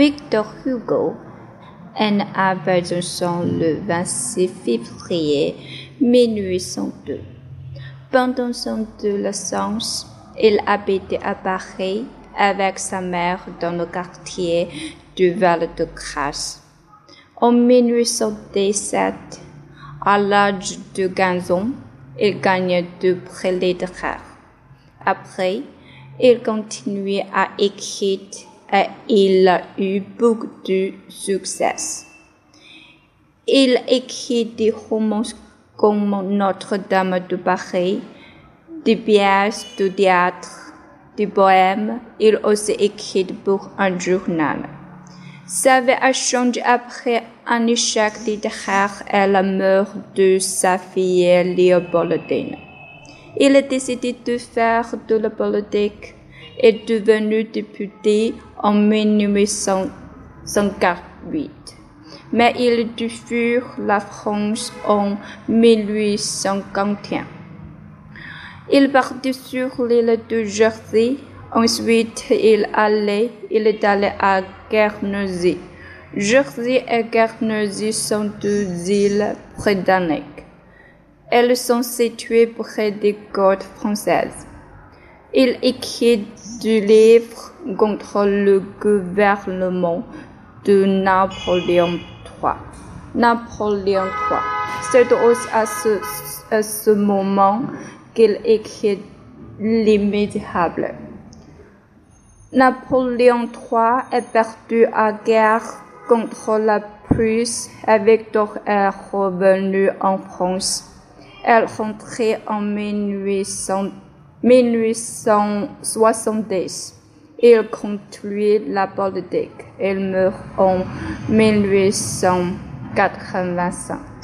Victor Hugo à Besançon le 26 février 1802. Pendant son adolescence, il habitait à Paris avec sa mère dans le quartier du Val-de-Grâce. En 1817, à l'âge de 15 ans, il gagne deux prix littéraires. Après, il continue à écrire et il a eu beaucoup de succès. Il écrit des romans comme Notre-Dame de Paris, des pièces de théâtre, des poèmes. Il aussi écrit pour un journal. Sa vie a changé après un échec littéraire et la mort de sa fille Léopoldine. Il a décidé de faire de la politique et devenu député en 1858. Mais il dut fuir la France en 1851. Il partit sur l'île de Jersey. Ensuite, il allait, il est allé à Guernesey. Jersey et Guernesey sont deux îles britanniques. Elles sont situées près des côtes françaises. Il écrit du livre contre le gouvernement de Napoléon III. Napoléon III. C'est aussi à ce, moment qu'il écrit l'immédiable. Napoléon III est perdu à guerre contre la Prusse et Victor est revenu en France. Elle rentrait en 1800 1870. Il conclut la politique. Il meurt en 1885.